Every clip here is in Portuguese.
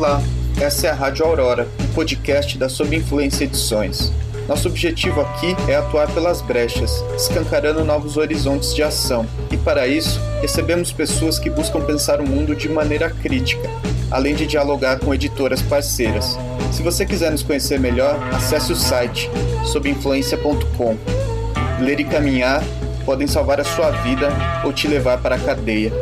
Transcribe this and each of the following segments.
Olá, essa é a Rádio Aurora, o podcast da Sob Influência Edições. Nosso objetivo aqui é atuar pelas brechas, escancarando novos horizontes de ação. E para isso, recebemos pessoas que buscam pensar o mundo de maneira crítica, além de dialogar com editoras parceiras. Se você quiser nos conhecer melhor, acesse o site sobinfluência.com. Ler e caminhar podem salvar a sua vida ou te levar para a cadeia.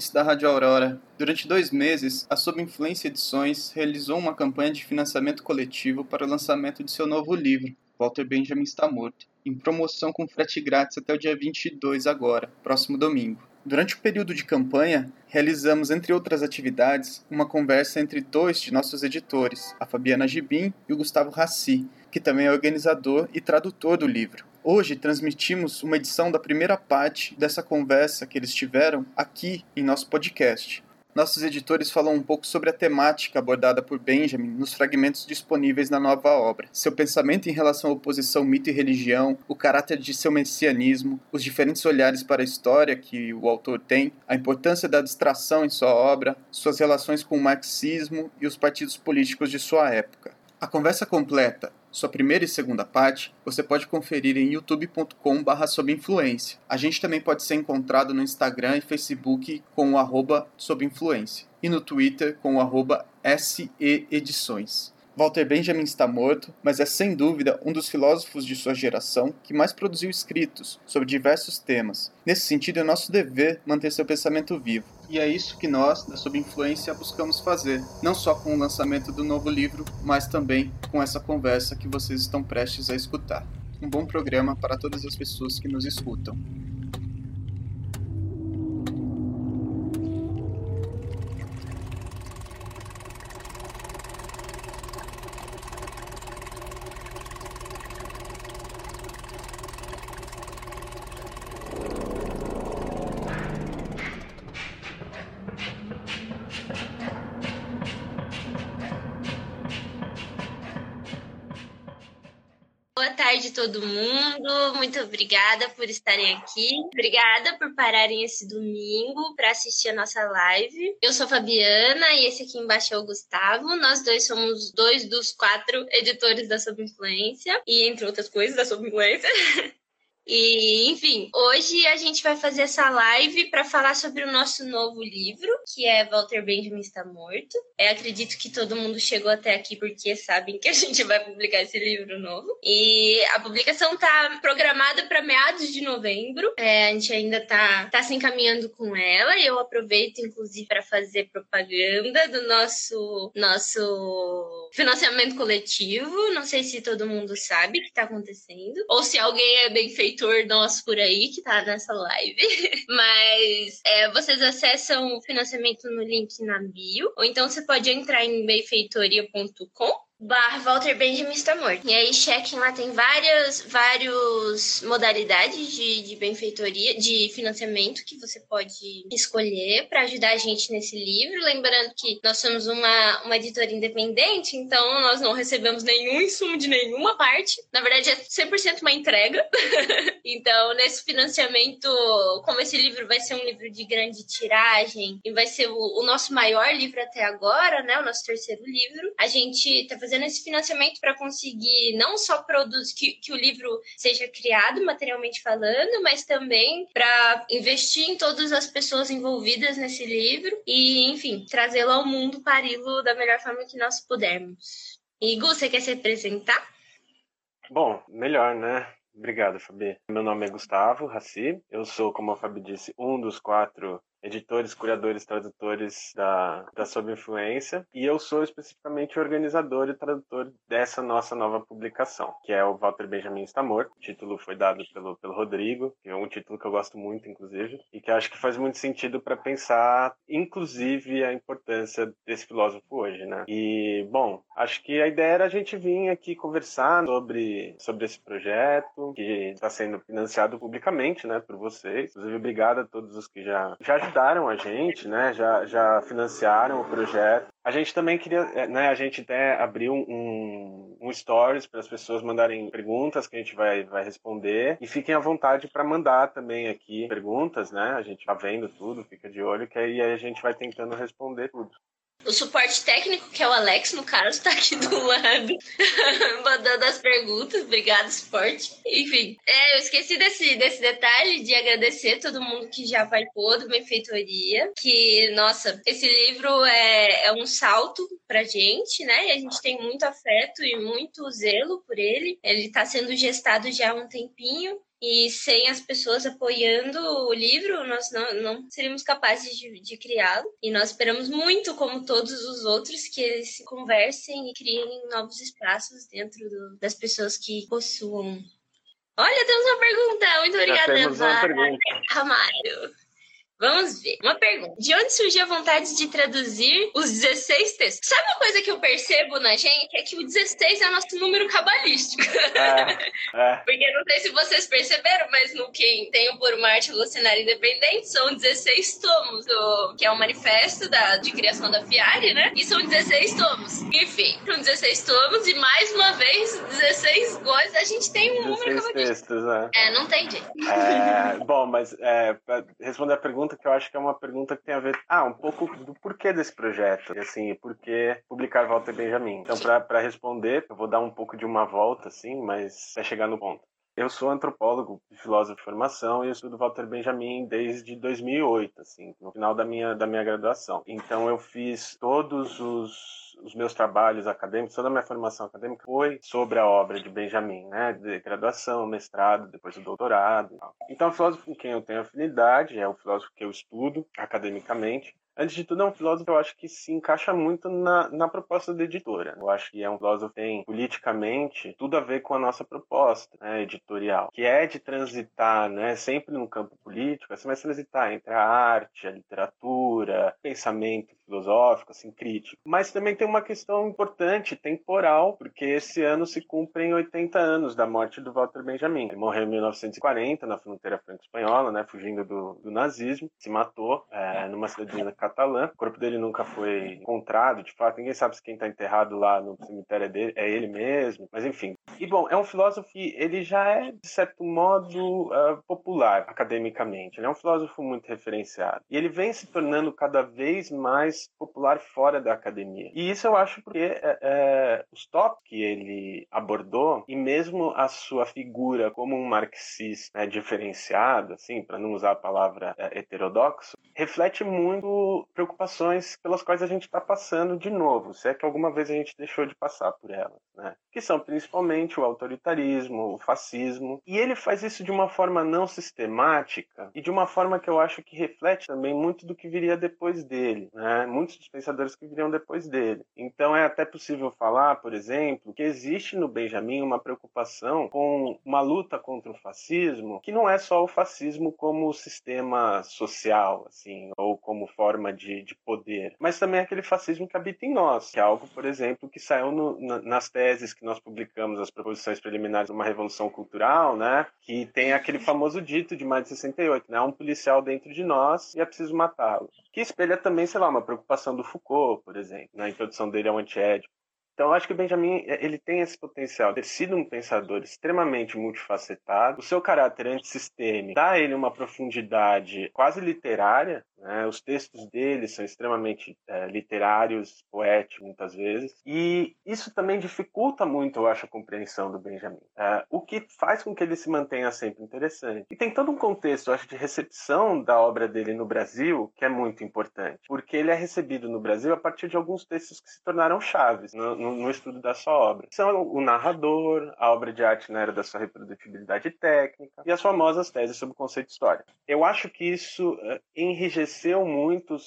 Ouvintes da Rádio Aurora. Durante dois meses, a Sob Influência Edições realizou uma campanha de financiamento coletivo para o lançamento de seu novo livro, Walter Benjamin Está Morto, em promoção com frete grátis até o dia 22 agora, próximo domingo. Durante o período de campanha, realizamos, entre outras atividades, uma conversa entre dois de nossos editores, a Fabiana Gibim e o Gustavo Rassi, que também é organizador e tradutor do livro. Hoje transmitimos uma edição da primeira parte dessa conversa que eles tiveram aqui em nosso podcast. Nossos editores falam um pouco sobre a temática abordada por Benjamin nos fragmentos disponíveis na nova obra, seu pensamento em relação à oposição mito e religião, o caráter de seu messianismo, os diferentes olhares para a história que o autor tem, a importância da distração em sua obra, suas relações com o marxismo e os partidos políticos de sua época. A conversa completa sua primeira e segunda parte você pode conferir em youtube.com/barra sob influência. A gente também pode ser encontrado no Instagram e Facebook com o arroba sob influência e no Twitter com o arroba SE Edições. Walter Benjamin está morto, mas é sem dúvida um dos filósofos de sua geração que mais produziu escritos sobre diversos temas. Nesse sentido, é nosso dever manter seu pensamento vivo. E é isso que nós, da Sob Influência, buscamos fazer, não só com o lançamento do novo livro, mas também com essa conversa que vocês estão prestes a escutar. Um bom programa para todas as pessoas que nos escutam. Tarde, todo mundo. Muito obrigada por estarem aqui. Obrigada por pararem esse domingo para assistir a nossa live. Eu sou Fabiana e esse aqui embaixo é o Gustavo. Nós dois somos dois dos quatro editores da Sob Influência e, entre outras coisas, da Sob Influência. E, enfim, hoje a gente vai fazer essa live para falar sobre o nosso novo livro, que é Walter Benjamin está morto. É, acredito que todo mundo chegou até aqui porque sabem que a gente vai publicar esse livro novo. E a publicação tá programada para meados de novembro. É, a gente ainda tá, tá se encaminhando com ela e eu aproveito, inclusive, para fazer propaganda do nosso, nosso financiamento coletivo. Não sei se todo mundo sabe o que está acontecendo, ou se alguém é bem feito leitor nosso por aí que tá nessa live. Mas é, vocês acessam o financiamento no link na bio, ou então você pode entrar em benfeitoria.com bar Walter Benjamin está morto. E aí, chequem lá, tem várias, várias modalidades de, de benfeitoria, de financiamento que você pode escolher para ajudar a gente nesse livro. Lembrando que nós somos uma, uma editora independente, então nós não recebemos nenhum insumo de nenhuma parte. Na verdade, é 100% uma entrega. então, nesse financiamento, como esse livro vai ser um livro de grande tiragem e vai ser o, o nosso maior livro até agora, né? O nosso terceiro livro, a gente tá fazendo fazendo esse financiamento para conseguir não só produzir que, que o livro seja criado materialmente falando, mas também para investir em todas as pessoas envolvidas nesse livro e, enfim, trazê-lo ao mundo, pari-lo da melhor forma que nós pudermos. Gu, você quer se apresentar? Bom, melhor, né? Obrigado, Fabi. Meu nome é Gustavo Raci. Eu sou, como a Fabi disse, um dos quatro editores, curadores, tradutores da, da Sob Influência, e eu sou especificamente organizador e tradutor dessa nossa nova publicação, que é o Walter Benjamin Está Morto. O título foi dado pelo, pelo Rodrigo, que é um título que eu gosto muito, inclusive, e que acho que faz muito sentido para pensar, inclusive, a importância desse filósofo hoje, né? E, bom, acho que a ideia era a gente vir aqui conversar sobre, sobre esse projeto, que está sendo financiado publicamente, né, por vocês. Inclusive, obrigado a todos os que já, já ajudaram a gente, né? Já, já financiaram o projeto. A gente também queria, é, né, a gente até abriu um, um stories para as pessoas mandarem perguntas que a gente vai, vai responder e fiquem à vontade para mandar também aqui perguntas, né? A gente tá vendo tudo, fica de olho que aí a gente vai tentando responder tudo. O suporte técnico, que é o Alex, no caso, está aqui do lado, mandando as perguntas. Obrigado, suporte. Enfim, é, eu esqueci desse, desse detalhe de agradecer todo mundo que já participou do Benfeitoria. Que, nossa, esse livro é, é um salto pra gente, né? E a gente tem muito afeto e muito zelo por ele. Ele está sendo gestado já há um tempinho. E sem as pessoas apoiando o livro, nós não, não seríamos capazes de, de criá-lo. E nós esperamos muito, como todos os outros, que eles conversem e criem novos espaços dentro do, das pessoas que possuam. Olha, temos uma pergunta. Muito obrigada, Eva Ramalho. Vamos ver. Uma pergunta. De onde surgiu a vontade de traduzir os 16 textos? Sabe uma coisa que eu percebo na gente? É que o 16 é o nosso número cabalístico. É, é. Porque não sei se vocês perceberam, mas no Quem Tem o Por uma Arte Revolucionária Independente são 16 tomos, do, que é o manifesto da, de criação da FIARE, né? E são 16 tomos. Enfim, são 16 tomos e mais uma vez 16 coisas. A gente tem um número cabalístico. textos, né? É, não tem jeito. É, bom, mas é, responder a pergunta, pergunta que eu acho que é uma pergunta que tem a ver, ah, um pouco do porquê desse projeto, e assim, por que publicar Walter Benjamin. Então, para responder, eu vou dar um pouco de uma volta, assim, mas vai chegar no ponto. Eu sou antropólogo filósofo de formação e eu estudo Walter Benjamin desde 2008, assim, no final da minha, da minha graduação. Então eu fiz todos os os meus trabalhos acadêmicos, toda a minha formação acadêmica foi sobre a obra de Benjamin, né? De graduação, mestrado, depois do doutorado. Então, o filósofo com quem eu tenho afinidade é o filósofo que eu estudo academicamente antes de tudo, é um filósofo que eu acho que se encaixa muito na, na proposta da editora. Eu acho que é um filósofo que tem, politicamente, tudo a ver com a nossa proposta né, editorial, que é de transitar, né, sempre no campo político, assim, mas transitar entre a arte, a literatura, pensamento filosófico, assim, crítico. Mas também tem uma questão importante, temporal, porque esse ano se cumprem 80 anos da morte do Walter Benjamin. Ele morreu em 1940, na fronteira franco-espanhola, né, fugindo do, do, nazismo, se matou é, numa cidadezinha catalã. O corpo dele nunca foi encontrado, de fato, ninguém sabe se quem está enterrado lá no cemitério é, dele, é ele mesmo, mas enfim. E bom, é um filósofo que ele já é, de certo modo, uh, popular academicamente. Ele é um filósofo muito referenciado. E ele vem se tornando cada vez mais popular fora da academia. E isso eu acho porque é, é, os tópicos que ele abordou e mesmo a sua figura como um marxista né, diferenciado, assim, para não usar a palavra é, heterodoxo, reflete muito preocupações pelas quais a gente está passando de novo, se é que alguma vez a gente deixou de passar por elas, né? Que são principalmente o autoritarismo, o fascismo, e ele faz isso de uma forma não sistemática e de uma forma que eu acho que reflete também muito do que viria depois dele, né? Muitos dos pensadores que viriam depois dele. Então é até possível falar, por exemplo, que existe no Benjamin uma preocupação com uma luta contra o fascismo, que não é só o fascismo como sistema social, assim, ou como forma de, de poder, mas também aquele fascismo que habita em nós, que é algo, por exemplo, que saiu no, na, nas teses que nós publicamos, as proposições preliminares de uma revolução cultural, né, que tem aquele famoso dito de mais de 68, né, um policial dentro de nós e é preciso matá-lo, que espelha também, sei lá, uma preocupação do Foucault, por exemplo, na introdução dele ao antiédipo. Então, acho que o Benjamin ele tem esse potencial de ter sido um pensador extremamente multifacetado. O seu caráter antissistêmico dá a ele uma profundidade quase literária. Né? Os textos dele são extremamente é, literários, poéticos, muitas vezes. E isso também dificulta muito, eu acho, a compreensão do Benjamin. É, o que faz com que ele se mantenha sempre interessante. E tem todo um contexto, eu acho, de recepção da obra dele no Brasil que é muito importante. Porque ele é recebido no Brasil a partir de alguns textos que se tornaram chaves. No, no no, estudo da sua obra. São o narrador, a obra de arte na era da sua reprodutibilidade técnica e as famosas teses sobre o conceito histórico. Eu acho que isso uh, enrijeceu muito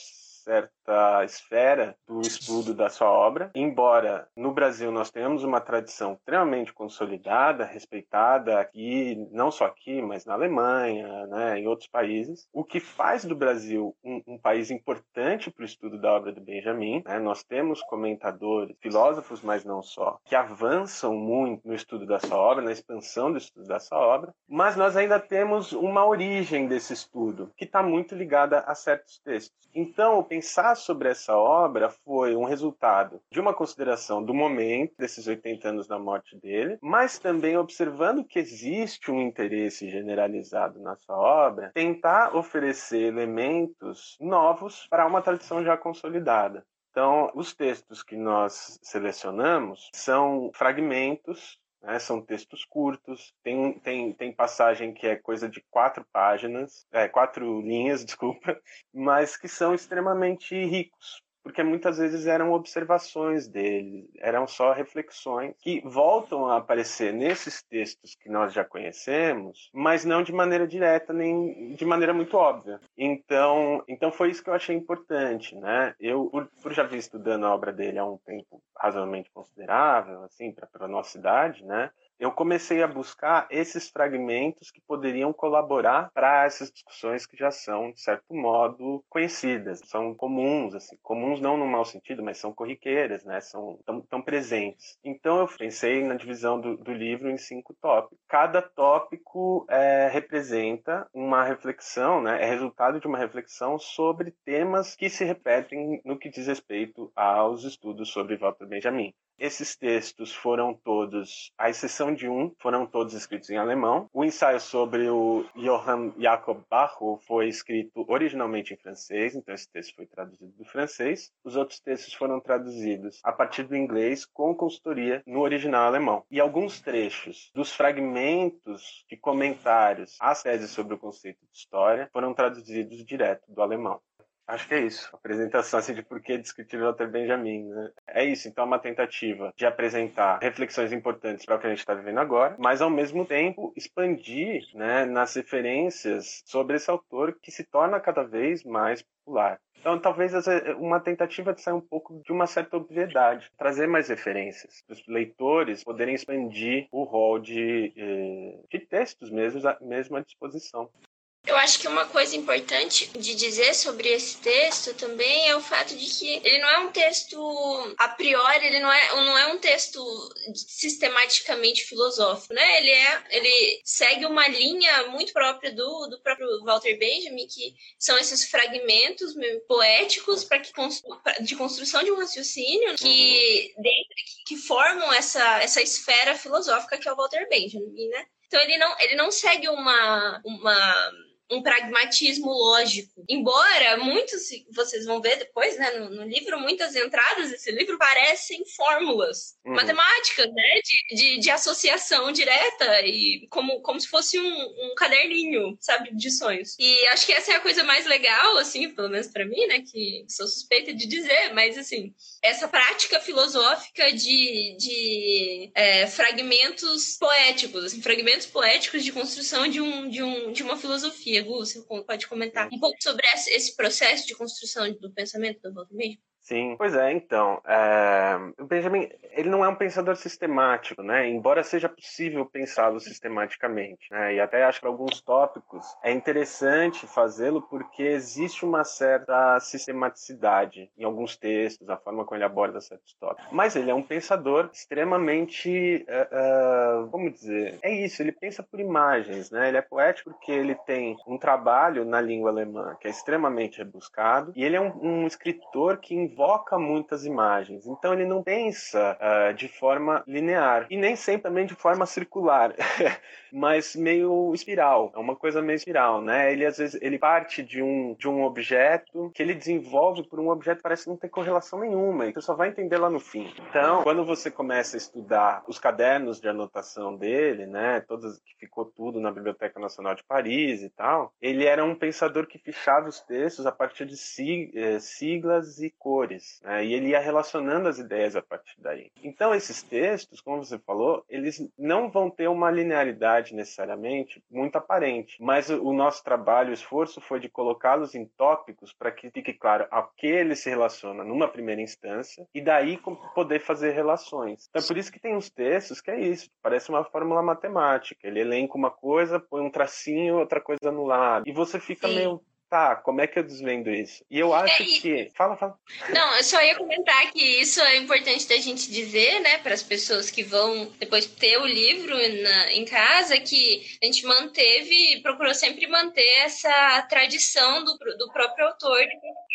certa esfera do estudo da sua obra, embora no Brasil nós tenhamos uma tradição extremamente consolidada, respeitada aqui, não só aqui, mas na Alemanha, né, em outros países, o que faz do Brasil um, um país importante para o estudo da obra do Benjamin. Né, nós temos comentadores, filósofos, mas não só, que avançam muito no estudo da sua obra, na expansão do estudo da sua obra, mas nós ainda temos uma origem desse estudo que está muito ligada a certos textos. Então, pensar sobre essa obra foi um resultado de uma consideração do momento, desses 80 anos da morte dele, mas também observando que existe um interesse generalizado na sua obra, tentar oferecer elementos novos para uma tradição já consolidada. Então, os textos que nós selecionamos são fragmentos né? São textos curtos, tem, tem, tem passagem que é coisa de quatro páginas, é, quatro linhas, desculpa, mas que são extremamente ricos, porque muitas vezes eram observações dele, eram só reflexões que voltam a aparecer nesses textos que nós já conhecemos, mas não de maneira direta nem de maneira muito óbvia. Então, então foi isso que eu achei importante, né? Eu, por, por já vir estudando a obra dele há um tempo razoavelmente considerável, assim, para a nossa idade, né? Eu comecei a buscar esses fragmentos que poderiam colaborar para essas discussões que já são, de certo modo, conhecidas, são comuns, assim, comuns não no mau sentido, mas são corriqueiras, né? São tão, tão presentes. Então eu pensei na divisão do, do livro em cinco tópicos. Cada tópico é, representa uma reflexão, né? É resultado de uma reflexão sobre temas que se repetem no que diz respeito aos estudos sobre Walter Benjamin. Esses textos foram todos, à exceção de um, foram todos escritos em alemão. O ensaio sobre o Johann Jakob Barrow foi escrito originalmente em francês, então esse texto foi traduzido do francês. Os outros textos foram traduzidos a partir do inglês com consultoria no original alemão. E alguns trechos dos fragmentos de comentários às teses sobre o conceito de história foram traduzidos direto do alemão. Acho que é isso. Apresentação assim, de por que discutir Walter Benjamin. Né? É isso. Então, é uma tentativa de apresentar reflexões importantes para o que a gente está vivendo agora, mas ao mesmo tempo expandir né, nas referências sobre esse autor que se torna cada vez mais popular. Então, talvez uma tentativa de sair um pouco de uma certa obviedade, trazer mais referências, para os leitores poderem expandir o rol de, eh, de textos mesmo, mesmo à disposição. Eu acho que uma coisa importante de dizer sobre esse texto também é o fato de que ele não é um texto a priori, ele não é, não é um texto sistematicamente filosófico, né? Ele é, ele segue uma linha muito própria do, do próprio Walter Benjamin, que são esses fragmentos poéticos para que de construção de um raciocínio que uhum. dentro, que, que formam essa essa esfera filosófica que é o Walter Benjamin, né? Então ele não ele não segue uma uma um pragmatismo lógico. Embora muitos, vocês vão ver depois, né, no, no livro, muitas entradas desse livro parecem fórmulas uhum. matemáticas, né, de, de, de, associação direta e como, como se fosse um, um, caderninho, sabe, de sonhos. E acho que essa é a coisa mais legal, assim, pelo menos para mim, né, que sou suspeita de dizer, mas assim, essa prática filosófica de, de é, fragmentos poéticos, assim, fragmentos poéticos de construção de, um, de, um, de uma filosofia. Você pode comentar um pouco sobre esse processo de construção do pensamento do Benjamin? Sim, pois é, então, é... o Benjamin, ele não é um pensador sistemático, né, embora seja possível pensá-lo sistematicamente, né, e até acho que alguns tópicos é interessante fazê-lo porque existe uma certa sistematicidade em alguns textos, a forma como ele aborda certos tópicos, mas ele é um pensador extremamente, uh, uh, como dizer, é isso, ele pensa por imagens, né, ele é poético porque ele tem um trabalho na língua alemã que é extremamente rebuscado, e ele é um, um escritor que invoca muitas imagens. Então ele não pensa uh, de forma linear e nem sempre também de forma circular, mas meio espiral. É uma coisa meio espiral, né? Ele às vezes ele parte de um de um objeto que ele desenvolve por um objeto que parece não ter correlação nenhuma e você só vai entender lá no fim. Então, quando você começa a estudar os cadernos de anotação dele, né, todas que ficou tudo na Biblioteca Nacional de Paris e tal, ele era um pensador que fichava os textos a partir de eh, siglas e cores né? e ele ia relacionando as ideias a partir daí. Então, esses textos, como você falou, eles não vão ter uma linearidade necessariamente muito aparente, mas o nosso trabalho, o esforço foi de colocá-los em tópicos para que fique claro a que ele se relaciona numa primeira instância e daí poder fazer relações. Então, é por isso que tem uns textos que é isso, parece uma fórmula matemática. Ele elenca uma coisa, põe um tracinho, outra coisa no lado, e você fica Sim. meio tá, como é que eu desvendo isso? E eu acho é, que. Fala, fala. Não, eu só ia comentar que isso é importante da gente dizer, né, para as pessoas que vão depois ter o livro na, em casa, que a gente manteve, procurou sempre manter essa tradição do, do próprio autor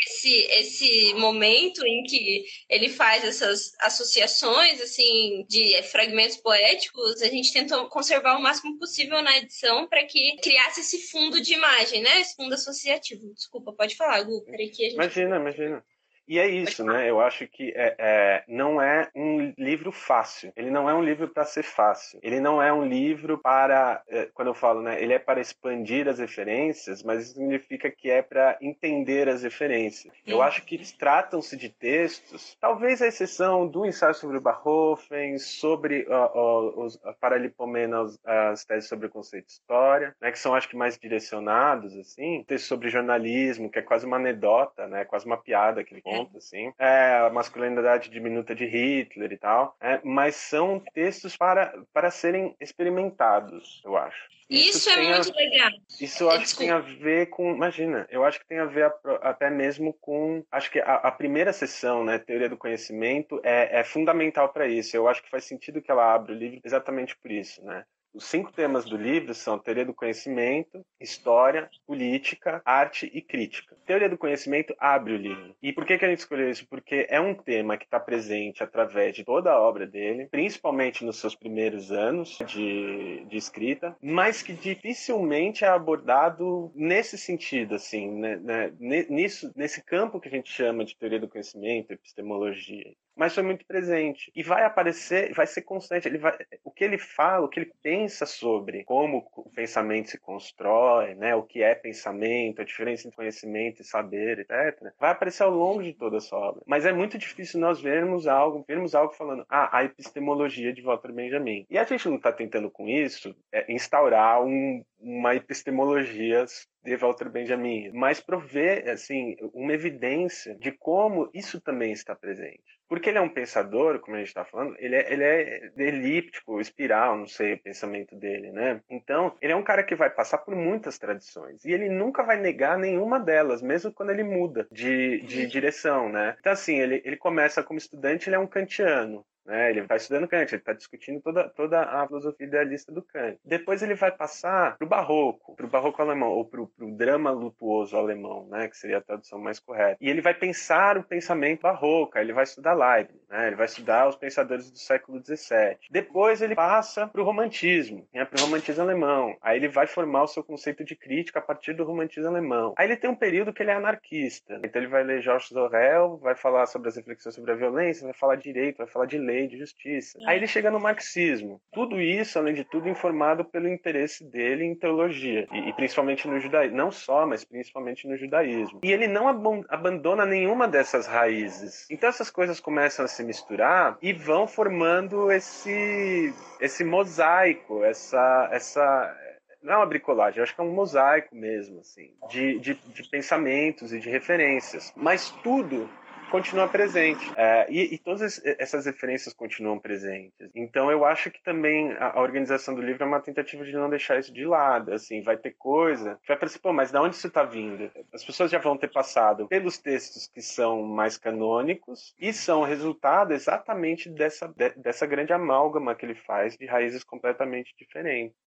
esse, esse momento em que ele faz essas associações, assim, de fragmentos poéticos, a gente tentou conservar o máximo possível na edição para que criasse esse fundo de imagem, né? Esse fundo associativo. Desculpa, pode falar, Gu. Peraí que a gente... Imagina, imagina. E é isso, né? Eu acho que é, é, não é um livro fácil. Ele não é um livro para ser fácil. Ele não é um livro para, é, quando eu falo, né? Ele é para expandir as referências, mas isso significa que é para entender as referências. Eu acho que tratam-se de textos, talvez a exceção do ensaio sobre o Barhofen, sobre uh, uh, os Paralipomenas, as teses sobre o conceito de história, né? Que são, acho que, mais direcionados, assim. Textos sobre jornalismo, que é quase uma anedota, né? Quase uma piada que ele conta assim. É, a masculinidade diminuta de Hitler e tal. É, mas são textos para, para serem experimentados, eu acho. Isso, isso é muito a, legal. Isso eu acho Desculpa. que tem a ver com. Imagina, eu acho que tem a ver a, até mesmo com. Acho que a, a, primeira sessão, né, Teoria do Conhecimento, é, é fundamental para isso. Eu acho que faz sentido que ela abra o livro exatamente por isso, né? Os cinco temas do livro são teoria do conhecimento, história, política, arte e crítica. Teoria do conhecimento abre o livro. E por que, que a gente escolheu isso? Porque é um tema que está presente através de toda a obra dele, principalmente nos seus primeiros anos de, de escrita, mas que dificilmente é abordado nesse sentido, assim, né, né, nisso, nesse campo que a gente chama de teoria do conhecimento, epistemologia mas foi muito presente. E vai aparecer, vai ser constante. Ele vai, o que ele fala, o que ele pensa sobre como o pensamento se constrói, né, o que é pensamento, a diferença entre conhecimento e saber, etc., vai aparecer ao longo de toda a sua obra. Mas é muito difícil nós vermos algo, vermos algo falando, ah, a epistemologia de Walter Benjamin. E a gente não está tentando com isso é, instaurar um, uma epistemologia de Walter Benjamin, mas prover assim uma evidência de como isso também está presente. Porque ele é um pensador, como a gente está falando, ele é, ele é elíptico, espiral, não sei o pensamento dele, né? Então, ele é um cara que vai passar por muitas tradições e ele nunca vai negar nenhuma delas, mesmo quando ele muda de, de direção, né? Então, assim, ele, ele começa como estudante, ele é um kantiano, né? Ele vai estudando Kant, ele está discutindo toda, toda a filosofia idealista do Kant. Depois ele vai passar para o barroco, para o barroco alemão, ou para o drama lutuoso alemão, né? que seria a tradução mais correta. E ele vai pensar o pensamento barroco, ele vai estudar Leibniz, né? ele vai estudar os pensadores do século XVII. Depois ele passa para o romantismo, né? para o romantismo alemão. Aí ele vai formar o seu conceito de crítica a partir do romantismo alemão. Aí ele tem um período que ele é anarquista. Então ele vai ler Georges Orwell, vai falar sobre as reflexões sobre a violência, vai falar de direito, vai falar de lei, lei, de justiça. Aí ele chega no marxismo. Tudo isso, além de tudo, informado pelo interesse dele em teologia, e, e principalmente no judaísmo. Não só, mas principalmente no judaísmo. E ele não ab abandona nenhuma dessas raízes. Então essas coisas começam a se misturar e vão formando esse, esse mosaico, essa, essa não é uma bricolagem, acho que é um mosaico mesmo, assim, de, de, de pensamentos e de referências. Mas tudo continua presente. É, e, e, todas essas referências continuam presentes. Então eu acho que também a, a, organização do livro é uma tentativa de não deixar isso de lado. Assim, vai ter coisa que vai parecer, pô, mas de onde isso está vindo? As pessoas já vão ter passado pelos textos que são mais canônicos e são resultado exatamente dessa, de, dessa grande amálgama que ele faz de raízes completamente diferentes.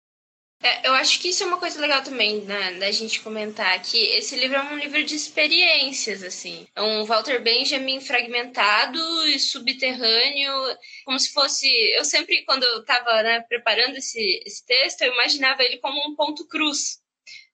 É, eu acho que isso é uma coisa legal também né, da gente comentar que esse livro é um livro de experiências, assim. É um Walter Benjamin fragmentado e subterrâneo, como se fosse. Eu sempre, quando eu estava né, preparando esse, esse texto, eu imaginava ele como um ponto cruz.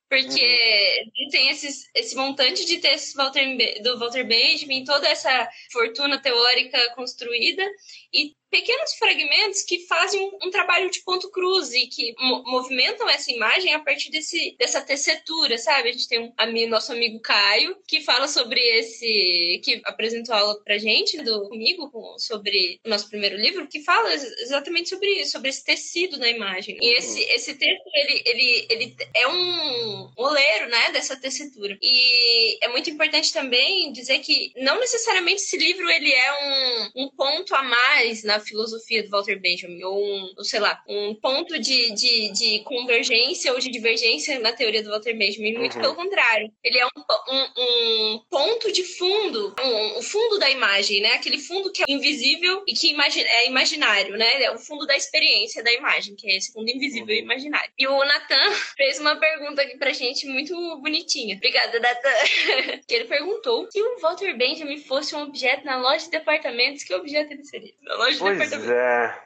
Porque uhum. tem esses, esse montante de textos do Walter Benjamin, toda essa fortuna teórica construída, e pequenos fragmentos que fazem um, um trabalho de ponto cruz e que mo movimentam essa imagem a partir desse, dessa tessitura, sabe? A gente tem um amigo, nosso amigo Caio, que fala sobre esse, que apresentou aula pra gente, do, comigo, sobre o nosso primeiro livro, que fala exatamente sobre isso, sobre esse tecido na imagem. E esse, uhum. esse texto, ele, ele, ele é um oleiro, né, dessa tessitura. E é muito importante também dizer que não necessariamente esse livro, ele é um, um ponto a mais na filosofia do Walter Benjamin, ou um, sei lá, um ponto de, de, de convergência ou de divergência na teoria do Walter Benjamin, muito uhum. pelo contrário. Ele é um, um, um ponto de fundo, um, o fundo da imagem, né? Aquele fundo que é invisível e que imagi é imaginário, né? É o fundo da experiência da imagem, que é esse fundo invisível e uhum. imaginário. E o Nathan fez uma pergunta aqui pra gente muito bonitinha. Obrigada, Nathan. que ele perguntou se o Walter Benjamin fosse um objeto na loja de departamentos, que objeto ele seria? Loja pois. É.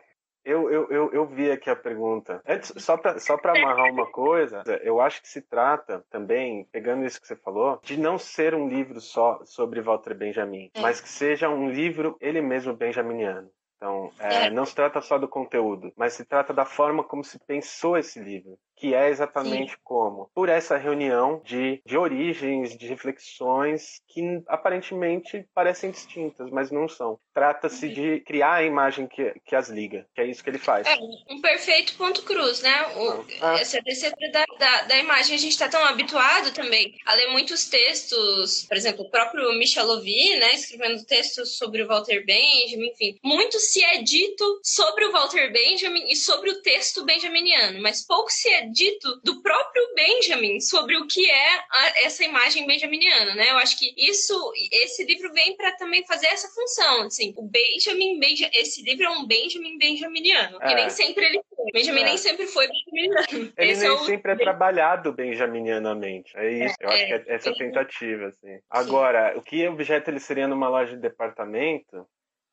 Eu, eu, eu, eu, vi aqui a pergunta. Antes, só para só amarrar uma coisa, eu acho que se trata também, pegando isso que você falou, de não ser um livro só sobre Walter Benjamin, é. mas que seja um livro ele mesmo benjaminiano. Então, é, é. não se trata só do conteúdo, mas se trata da forma como se pensou esse livro que é exatamente Sim. como? Por essa reunião de, de origens, de reflexões que aparentemente parecem distintas, mas não são. Trata-se uhum. de criar a imagem que, que as liga, que é isso que ele faz. É, um perfeito ponto cruz, né? O, ah. Essa descida da, da, da, imagem, a gente está tão habituado também a ler muitos textos, por exemplo, o próprio Michel Lovy, né, escrevendo textos sobre o Walter Benjamin, enfim. Muito se é dito sobre o Walter Benjamin e sobre o texto benjaminiano, mas pouco se é dito do próprio Benjamin sobre o que é a, essa imagem benjaminiana, né? Eu acho que isso, esse livro vem para também fazer essa função, assim, o Benjamin, Benja, esse livro é um Benjamin benjaminiano, é. que nem sempre ele foi. Benjamin é. nem sempre foi benjaminiano. Ele esse nem é o... sempre é trabalhado benjaminianamente. É isso. É, eu acho que é essa tentativa, assim. Agora, Sim. o que objeto ele seria numa loja de departamento?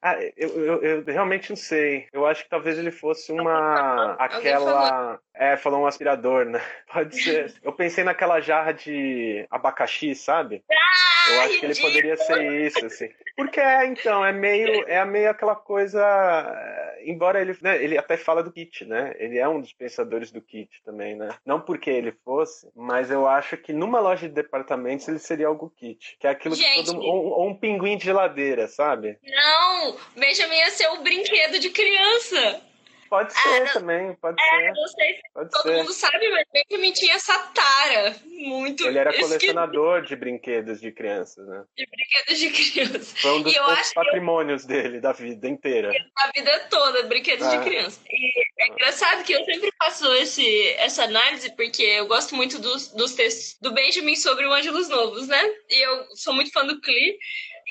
Ah, eu, eu, eu, realmente não sei. Eu acho que talvez ele fosse uma. aquela. É, falou um aspirador, né? Pode ser. Eu pensei naquela jarra de abacaxi, sabe? Ah, eu acho que ele poderia ser isso, assim. Porque é, então, é meio, é meio aquela coisa. Eh, embora ele, né, ele até fala do kit, né? Ele é um dos pensadores do kit também, né? Não porque ele fosse, mas eu acho que numa loja de departamentos ele seria algo kit. Que é aquilo Gente, que todo ou, ou um pinguim de geladeira, sabe? Não! Benjamin ia ser o brinquedo de criança. Pode ah, ser ah, também, pode é, ser. Não sei se pode todo ser. mundo sabe, mas Benjamin tinha essa tara. Muito. Ele era colecionador de brinquedos de crianças, né? De brinquedos de crianças. Foi um dos patrimônios eu... dele, da vida inteira. A vida toda, brinquedos de ah. criança. E é engraçado que eu sempre faço esse, essa análise, porque eu gosto muito dos, dos textos do Benjamin sobre o Ângelos Novos, né? E eu sou muito fã do Clee.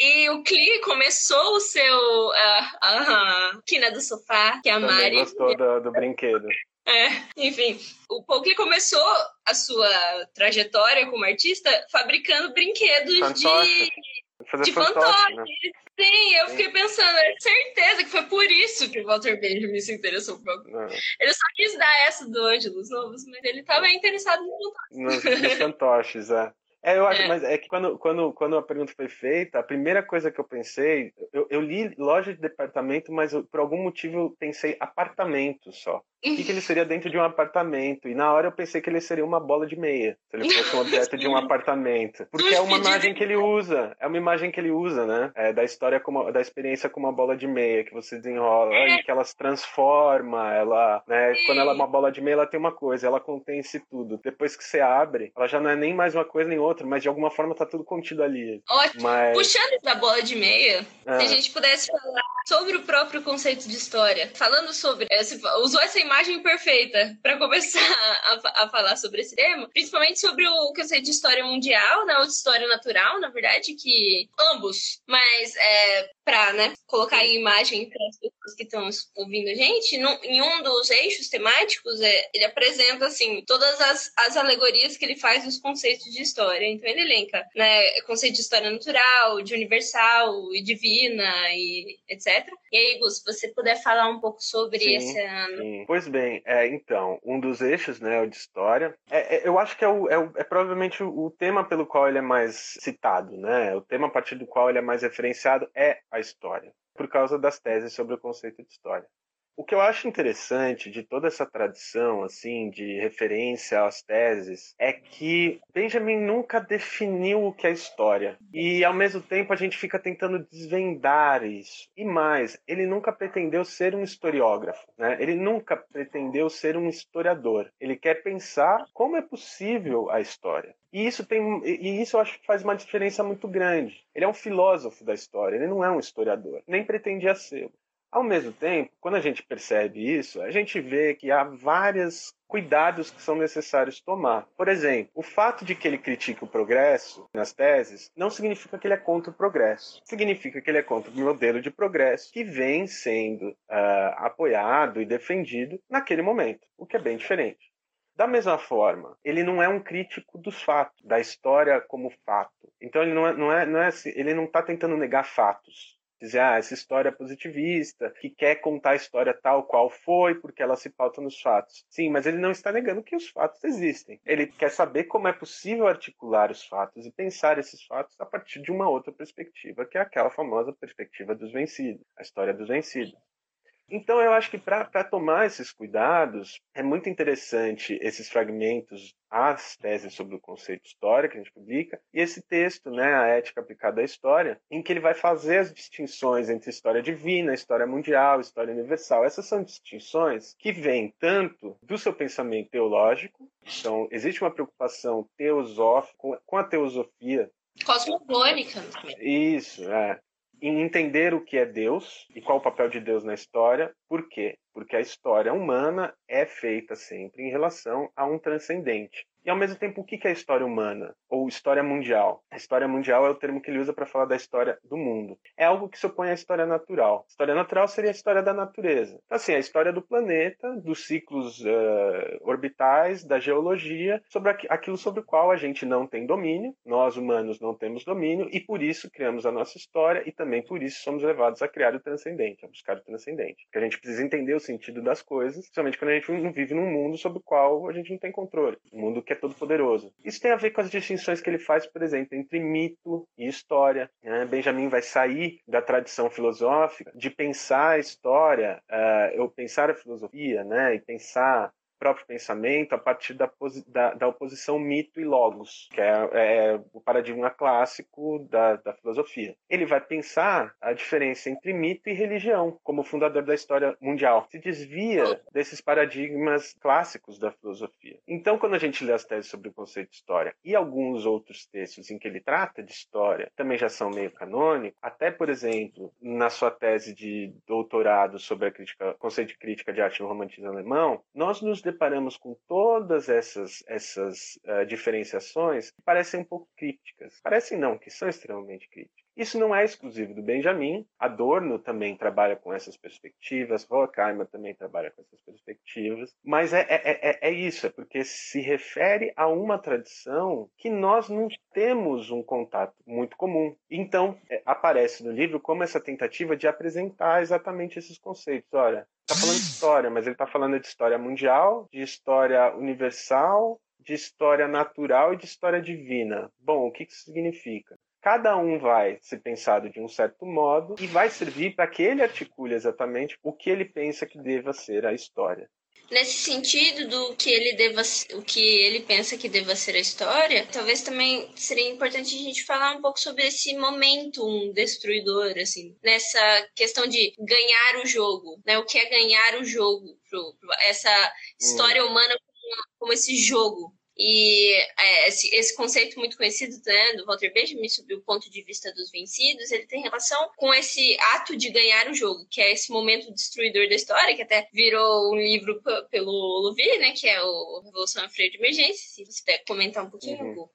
E o Cli começou o seu. Uh, uh, quina do sofá, que é a Também Mari. gostou do, do brinquedo. É, enfim, o Paul começou a sua trajetória como artista fabricando brinquedos fantoche. de, de fantoche. Né? Sim, eu fiquei pensando, é certeza que foi por isso que o Walter Benjamin se interessou por Ele só quis dar essa do Ângelos Novos, mas ele estava interessado no fantoches. Nos fantoches, é. É, eu acho, é. mas é que quando, quando, quando a pergunta foi feita, a primeira coisa que eu pensei, eu, eu li loja de departamento, mas eu, por algum motivo eu pensei apartamento só o que, que, ele seria dentro de um apartamento. E na hora eu pensei que ele seria uma bola de meia, se ele fosse um objeto de um apartamento. Porque é uma imagem que ele usa, é uma imagem que ele usa, né? É, da história, como, da experiência com uma bola de meia, que você desenrola e que ela se transforma, ela, né? Quando ela é uma bola de meia, ela tem uma coisa, ela contém esse tudo. Depois que você abre, ela já não é nem mais uma coisa nem outra, mas de alguma forma tá tudo contido ali. Ótimo. Mas... Puxando da bola de meia, é. se a gente pudesse falar sobre o próprio conceito de história, falando sobre, é, usou essa imagem perfeita para começar a, a, falar sobre esse tema, principalmente sobre o sei de história mundial, né, ou de história natural, na verdade, que ambos, mas é, para né, colocar em imagem para as pessoas que estão ouvindo a gente, no, em um dos eixos temáticos, é, ele apresenta assim todas as, as alegorias que ele faz dos conceitos de história. Então ele elenca né, conceito de história natural, de universal e divina e etc. E aí, Gus, se você puder falar um pouco sobre sim, esse. Sim. Pois bem, é, então, um dos eixos, né, de história, é, é, eu acho que é, o, é, o, é provavelmente o, o, tema pelo qual ele é mais citado, né? O tema a partir do qual ele é mais referenciado é a história, por causa das teses sobre o conceito de história. O que eu acho interessante de toda essa tradição, assim, de referência às teses, é que Benjamin nunca definiu o que é história. E, ao mesmo tempo, a gente fica tentando desvendar isso. E mais, ele nunca pretendeu ser um historiógrafo, né? Ele nunca pretendeu ser um historiador. Ele quer pensar como é possível a história. E isso tem, e isso eu acho que faz uma diferença muito grande. Ele é um filósofo da história, ele não é um historiador, nem pretendia ser. Ao mesmo tempo, quando a gente percebe isso, a gente vê que há vários cuidados que são necessários tomar. Por exemplo, o fato de que ele critique o progresso nas teses não significa que ele é contra o progresso. Significa que ele é contra o modelo de progresso que vem sendo uh, apoiado e defendido naquele momento, o que é bem diferente. Da mesma forma, ele não é um crítico dos fatos, da história como fato. Então ele não é, não é, não é assim, ele não está tentando negar fatos dizer, ah, essa história é positivista, que quer contar a história tal qual foi, porque ela se pauta nos fatos. Sim, mas ele não está negando que os fatos existem. Ele quer saber como é possível articular os fatos e pensar esses fatos a partir de uma outra perspectiva, que é aquela famosa perspectiva dos vencidos, a história dos vencidos. Então, eu acho que para tomar esses cuidados, é muito interessante esses fragmentos, as teses sobre o conceito história que a gente publica, e esse texto, né, A Ética Aplicada à História, em que ele vai fazer as distinções entre história divina, história mundial, história universal. Essas são distinções que vêm tanto do seu pensamento teológico, então existe uma preocupação teosófica com a teosofia Cosmogônica. Isso, é entender o que é Deus e qual o papel de Deus na história. Por quê? Porque a história humana é feita sempre em relação a um transcendente. E ao mesmo tempo, o que é a história humana? Ou história mundial? A história mundial é o termo que ele usa para falar da história do mundo. É algo que se opõe à história natural. História natural seria a história da natureza. Então, assim, a história do planeta, dos ciclos uh, orbitais, da geologia, sobre aquilo sobre o qual a gente não tem domínio, nós humanos não temos domínio, e por isso criamos a nossa história, e também por isso somos levados a criar o transcendente, a buscar o transcendente. Porque a gente precisa entender o sentido das coisas, principalmente quando a gente vive num mundo sobre o qual a gente não tem controle. Um mundo que que é todo poderoso. Isso tem a ver com as distinções que ele faz, por exemplo, entre mito e história. Né? Benjamin vai sair da tradição filosófica de pensar a história, uh, eu pensar a filosofia, né, e pensar próprio pensamento a partir da, da, da oposição mito e logos, que é, é o paradigma clássico da, da, filosofia. Ele vai pensar a diferença entre mito e religião, como fundador da história mundial. Se desvia desses paradigmas clássicos da filosofia. Então, quando a gente lê as teses sobre o conceito de história e alguns outros textos em que ele trata de história, também já são meio canônicos, até, por exemplo, na sua tese de doutorado sobre a crítica, conceito de crítica de arte no romantismo alemão, nós nos deparamos com todas essas, essas uh, diferenciações que parecem um pouco crípticas. Parecem não, que são extremamente críticas. Isso não é exclusivo do Benjamin. Adorno também trabalha com essas perspectivas, Horkheimer também trabalha com essas perspectivas. Mas é, é, é, é isso, é porque se refere a uma tradição que nós não temos um contato muito comum. Então, é, aparece no livro como essa tentativa de apresentar exatamente esses conceitos. Olha, está falando de história, mas ele está falando de história mundial, de história universal, de história natural e de história divina. Bom, o que isso significa? Cada um vai ser pensado de um certo modo e vai servir para que ele articule exatamente o que ele pensa que deva ser a história. Nesse sentido do que ele deva, o que ele pensa que deva ser a história, talvez também seria importante a gente falar um pouco sobre esse momentum destruidor, assim, nessa questão de ganhar o jogo, né? O que é ganhar o jogo, pro, pro essa história hum. humana como, como esse jogo, e é, esse, esse, conceito muito conhecido né, do Walter Benjamin sobre o ponto de vista dos vencidos, ele tem relação com esse ato de ganhar o jogo, que é esse momento destruidor da história, que até virou um livro pelo Louvier, né, que é o Revolução a Freio de Emergência, se você puder comentar um pouquinho, uhum.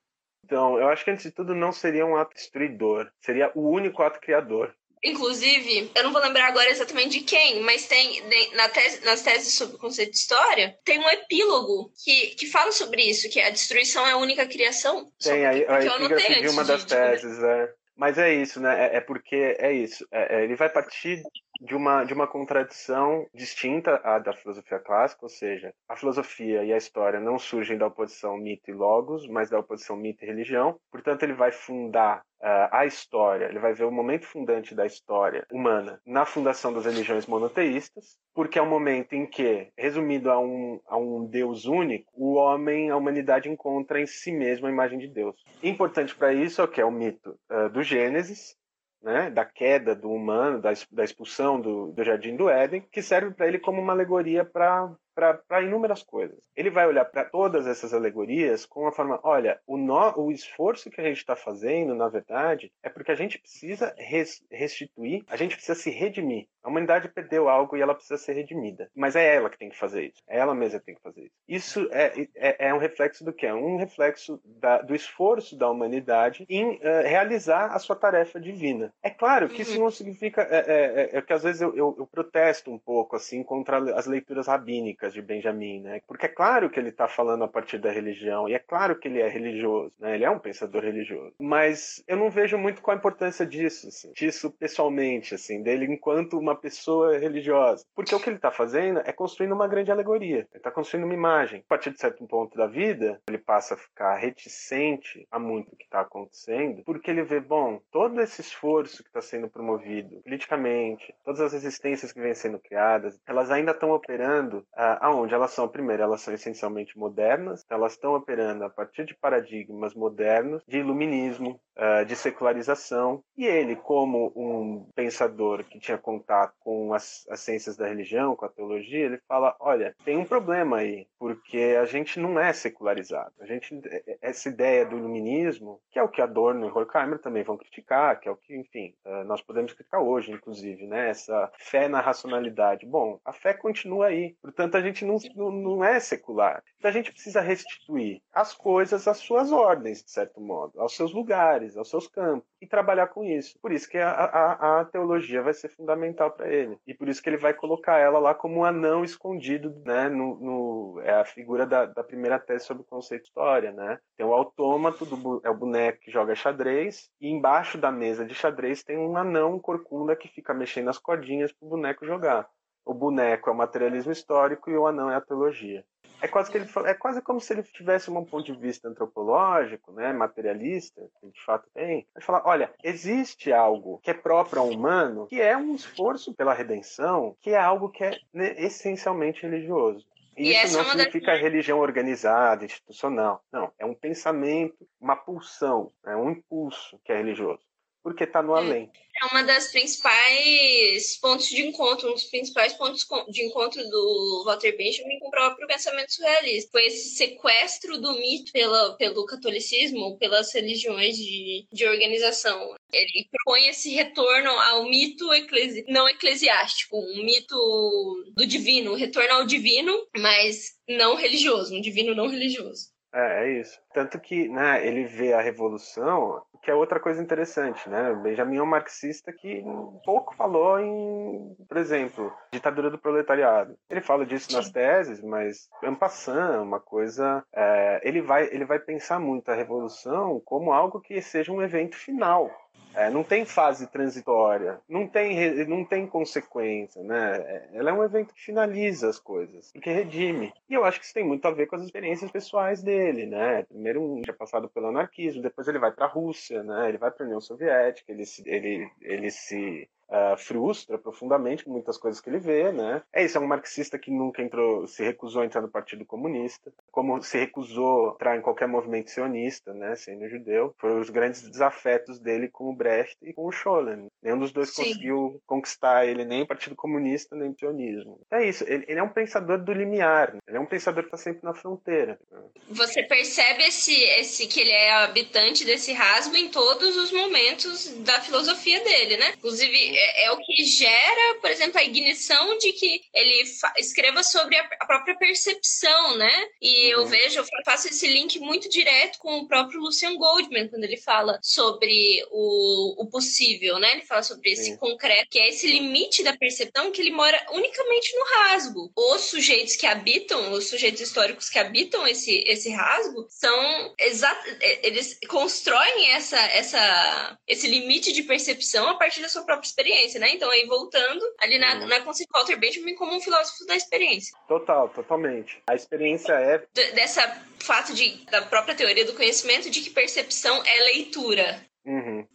Então, eu acho que antes de tudo não seria um ato destruidor, seria o único ato criador. Inclusive, eu não vou lembrar agora exatamente de quem, mas tem na tese, nas teses sobre o conceito de história, tem um epílogo que, que fala sobre isso, que a destruição é a única criação. Tem, aí, aí eu de uma das teses, de... é. Mas é isso, né? É, é porque é isso. É, é, ele vai partir de uma, de uma contradição distinta à da filosofia clássica, ou seja, a filosofia e a história não surgem da oposição mito e logos, mas da oposição mito e religião. Portanto, ele vai fundar uh, a história, ele vai ver o momento fundante da história humana na fundação das religiões monoteístas, porque é o momento em que, resumido a um, a um Deus único, o homem, a humanidade encontra em si mesmo a imagem de Deus. Importante para isso é o que é o mito uh, do Gênesis, né, da queda do humano, da, expulsão do, do jardim do Éden, que serve para ele como uma alegoria para para inúmeras coisas. Ele vai olhar para todas essas alegorias com a forma: olha, o, no, o esforço que a gente está fazendo, na verdade, é porque a gente precisa res, restituir, a gente precisa se redimir. A humanidade perdeu algo e ela precisa ser redimida. Mas é ela que tem que fazer isso. É ela mesma que tem que fazer isso. Isso é, é, é um reflexo do que? É um reflexo da, do esforço da humanidade em uh, realizar a sua tarefa divina. É claro que isso uhum. não significa. É, é, é, é, que às vezes eu, eu, eu, protesto um pouco assim contra as leituras rabínicas de Benjamin, né? Porque é claro que ele está falando a partir da religião e é claro que ele é religioso, né? Ele é um pensador religioso. Mas eu não vejo muito qual a importância disso, assim, disso pessoalmente, assim, dele enquanto uma pessoa religiosa. Porque o que ele está fazendo é construindo uma grande alegoria. Ele está construindo uma imagem. A partir de certo ponto da vida, ele passa a ficar reticente a muito o que está acontecendo, porque ele vê, bom, todo esse esforço que está sendo promovido politicamente, todas as resistências que vêm sendo criadas, elas ainda estão operando ah, aonde elas são, primeiro, elas são essencialmente modernas, elas estão operando a partir de paradigmas modernos de iluminismo, ah, de secularização, e ele, como um pensador que tinha contato com as, as ciências da religião, com a teologia, ele fala: olha, tem um problema aí, porque a gente não é secularizado. A gente, essa ideia do iluminismo, que é o que Adorno e Horkheimer também vão criticar, que é o que, enfim, ah, nós podemos criticar hoje, inclusive, né? Essa fé na racionalidade. Bom, a fé continua aí, portanto, a gente não, não, é secular. Então, a gente precisa restituir as coisas às suas ordens, de certo modo, aos seus lugares aos seus campos, e trabalhar com isso. Por isso que a, a, a teologia vai ser fundamental para ele. E por isso que ele vai colocar ela lá como um anão escondido, né? No, no é a figura da, da, primeira tese sobre o conceito de história, né? Tem o autômato, do, é o boneco que joga xadrez, e embaixo da mesa de xadrez tem um anão corcunda que fica mexendo as cordinhas para o boneco jogar. O boneco é o materialismo histórico e o anão é a teologia. É quase que ele é quase como se ele tivesse um ponto de vista antropológico, né, materialista, que de fato tem. Ele fala, olha, existe algo que é próprio ao humano, que é um esforço pela redenção, que é algo que é né, essencialmente religioso. E isso não é significa das... religião organizada, institucional. Não, é um pensamento, uma pulsão, é um impulso que é religioso porque está no além. É uma das principais pontos de encontro, um dos principais pontos de encontro do Walter Benjamin com o próprio pensamento surrealista. Foi esse sequestro do mito pela, pelo catolicismo, pelas religiões de, de organização. Ele propõe esse retorno ao mito eclesi não eclesiástico, um mito do divino, um retorno ao divino, mas não religioso, um divino não religioso. É, é isso. Tanto que né, ele vê a revolução, que é outra coisa interessante, né? Benjamin é um marxista que pouco falou em, por exemplo, ditadura do proletariado. Ele fala disso nas teses, mas é um passant, uma coisa. É, ele vai ele vai pensar muito a revolução como algo que seja um evento final. É, não tem fase transitória, não tem, não tem consequência, né? É, ela é um evento que finaliza as coisas, porque redime. E eu acho que isso tem muito a ver com as experiências pessoais dele, né? Primeiro um tinha passado pelo anarquismo, depois ele vai para a Rússia, né? Ele vai para a União Soviética, ele se, ele, ele se uh, frustra profundamente com muitas coisas que ele vê, né? É isso, é um marxista que nunca entrou, se recusou a entrar no Partido Comunista, como se recusou a entrar em qualquer movimento sionista, né? Sendo judeu. Foram os grandes desafetos dele com o Brecht e com o Scholem. Nenhum dos dois Sim. conseguiu conquistar ele nem o Partido Comunista nem o sionismo. É isso, ele, ele é um pensador do limiar, né? ele é um pensador que está sempre na fronteira. Né? Você percebe esse, esse que ele é habitante desse rasgo em todos os momentos da filosofia dele, né? Inclusive, é, é, o que gera, por exemplo, a ignição de que ele escreva sobre a, a, própria percepção, né? E uhum. eu vejo, eu faço esse link muito direto com o próprio Lucian Goldman, quando ele fala sobre o, o possível, né? Ele fala sobre esse Sim. concreto, que é esse limite da percepção que ele mora unicamente no rasgo. Os sujeitos que habitam, os sujeitos históricos que habitam esse, esse rasgo, são é, eles constroem essa, essa, esse limite de percepção a partir da sua própria experiência experiência, né? Então, aí voltando ali na, uhum. na conceito Walter Benjamin como um filósofo da experiência. Total, totalmente. A experiência é. dessa fato de, da própria teoria do conhecimento de que percepção é leitura. Uhum.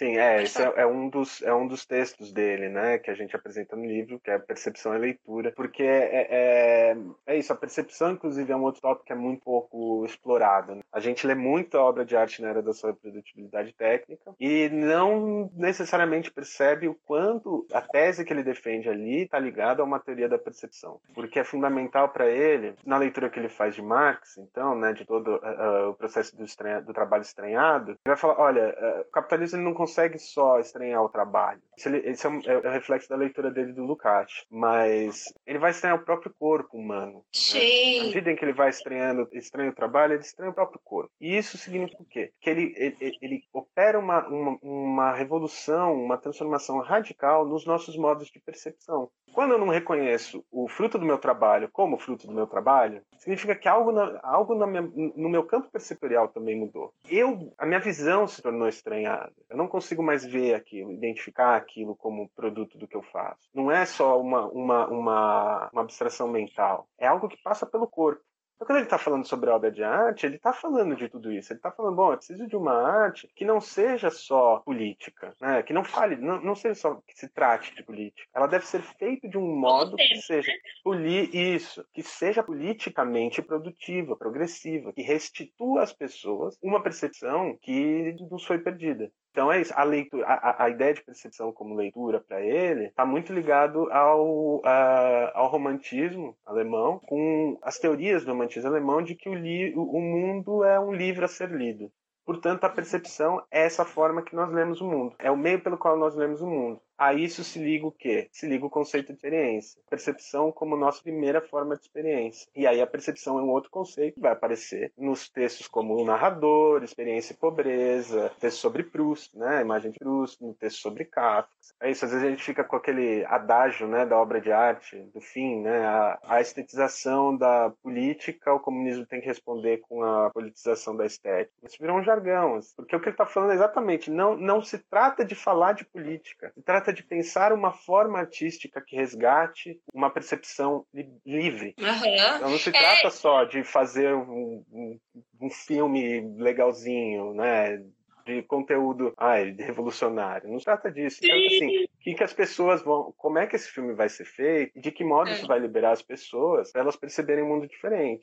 Sim, é, esse é, é, um dos, é um dos textos dele, né, que a gente apresenta no livro, que é percepção e leitura, porque é, é, é isso, a percepção, inclusive, é um outro tópico que é muito pouco explorado. Né? A gente lê muita obra de arte na era da sua produtibilidade técnica e não necessariamente percebe o quanto a tese que ele defende ali está ligada a uma teoria da percepção. Porque é fundamental para ele, na leitura que ele faz de Marx, então, né, de todo uh, o processo do, estranha, do, trabalho estranhado, ele vai falar, olha, uh, o capitalismo ele não consegue só estranhar o trabalho. Esse, esse é, um, é, o reflexo da leitura dele do Lukács, mas ele vai estranhar o próprio corpo humano. Né? Sim. Né? À medida em que ele vai estranhando, estranha o trabalho, ele estranha o próprio corpo. E isso significa o quê? Que ele, ele, ele opera uma, uma, uma revolução, uma transformação radical nos nossos modos de percepção. Quando eu não reconheço o fruto do meu trabalho como fruto do meu trabalho, significa que algo, na, algo na minha, no meu campo perceptorial também mudou. Eu, a minha visão se tornou estranhada. Eu não consigo mais ver aquilo, identificar aquilo como produto do que eu faço. Não é só uma, uma, uma, uma abstração mental. É algo que passa pelo corpo. Então, quando ele está falando sobre obra de arte, ele está falando de tudo isso. Ele está falando, bom, eu preciso de uma arte que não seja só política, né? que não fale, não, não seja só que se trate de política. Ela deve ser feita de um modo que seja poli isso, que seja politicamente produtiva, progressiva, que restitua às pessoas uma percepção que nos foi perdida. Então é isso. A, leitura, a, a ideia de percepção como leitura para ele está muito ligado ao, a, ao romantismo alemão, com as teorias do romantismo alemão de que o, li, o mundo é um livro a ser lido. Portanto, a percepção é essa forma que nós lemos o mundo. É o meio pelo qual nós lemos o mundo. A isso se liga o quê? Se liga o conceito de experiência. Percepção como nossa primeira forma de experiência. E aí a percepção é um outro conceito que vai aparecer nos textos como o narrador, experiência e pobreza, texto sobre Proust, né? imagem de Proust, no texto sobre Kafka. É isso, às vezes a gente fica com aquele adágio né, da obra de arte, do fim, né? a, a estetização da política, o comunismo tem que responder com a politização da estética. Isso virou um jargão, porque o que ele está falando é exatamente, não, não se trata de falar de política, se trata de pensar uma forma artística que resgate uma percepção li livre. Uhum. Então não se trata é... só de fazer um, um, um filme legalzinho, né? de conteúdo ai, revolucionário. Não se trata disso. Sim. Trata assim, que, que as pessoas vão. Como é que esse filme vai ser feito e de que modo é. isso vai liberar as pessoas para elas perceberem um mundo diferente.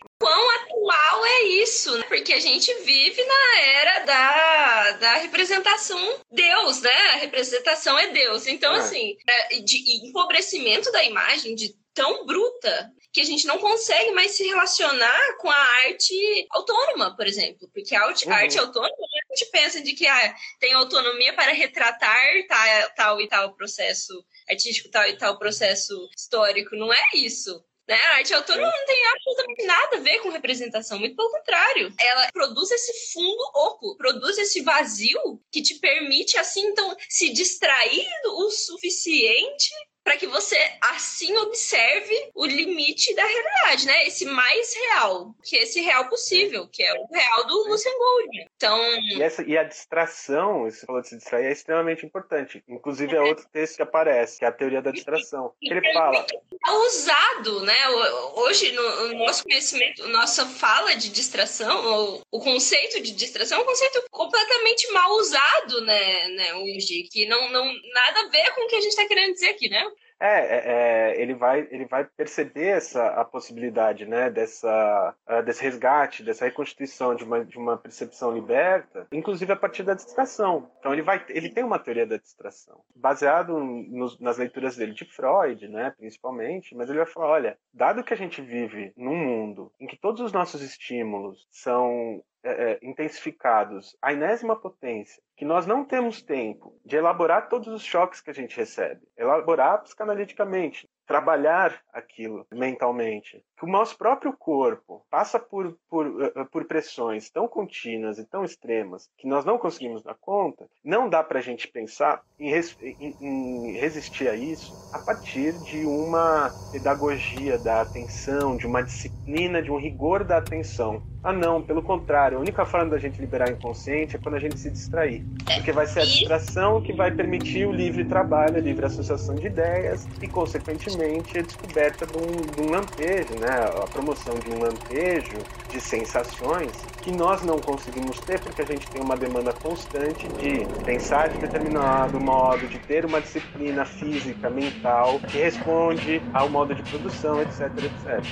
Atual é isso, né? Porque a gente vive na era da, da representação Deus, né? A representação é Deus. Então, é. assim, de empobrecimento da imagem, de tão bruta que a gente não consegue mais se relacionar com a arte autônoma, por exemplo. Porque a arte, uhum. arte autônoma, a gente pensa de que ah, tem autonomia para retratar tal, tal e tal processo artístico, tal e tal processo histórico. Não é isso. Né? A arte autônoma não tem absolutamente nada a ver com representação, muito pelo contrário. Ela produz esse fundo oco, produz esse vazio que te permite, assim, então, se distrair o suficiente para que você assim observe o limite da realidade, né? Esse mais real, que é esse real possível, que é o real do Lucien Gold. Então. E, essa, e a distração, você falou de se distrair, é extremamente importante. Inclusive, é outro texto que aparece, que é a teoria da distração. Que ele fala. É usado, né? Hoje, no, nosso conhecimento, nossa fala de distração, o conceito de distração é um conceito completamente mal usado, né, né hoje, que não, não nada a ver com o que a gente está querendo dizer aqui, né? É, é, é, ele, vai, ele vai perceber essa a possibilidade né, dessa, uh, desse resgate, dessa reconstituição de uma, de uma percepção liberta, inclusive a partir da distração. Então ele, vai, ele tem uma teoria da distração, baseado nos, nas leituras dele de Freud, né, principalmente, mas ele vai falar, olha, dado que a gente vive num mundo em que todos os nossos estímulos são é, é, intensificados à enésima potência, que nós não temos tempo de elaborar todos os choques que a gente recebe, elaborar psicanaliticamente, trabalhar aquilo mentalmente. Que o nosso próprio corpo passa por, por, eh, por pressões tão contínuas e tão extremas que nós não conseguimos dar conta, não dá para a gente pensar em, em, em, resistir a isso a partir de uma pedagogia da atenção, de uma disciplina, de um rigor da atenção. Ah, não, pelo contrário, a única forma da gente liberar o inconsciente é quando a gente se distrair. Porque vai ser a distração que vai permitir o livre trabalho, a livre associação de ideias e, consequentemente, a descoberta de um, de um lampejo, né? a promoção de um lampejo de sensações que nós não conseguimos ter porque a gente tem uma demanda constante de pensar de determinado modo, de ter uma disciplina física, mental, que responde ao modo de produção, etc, etc.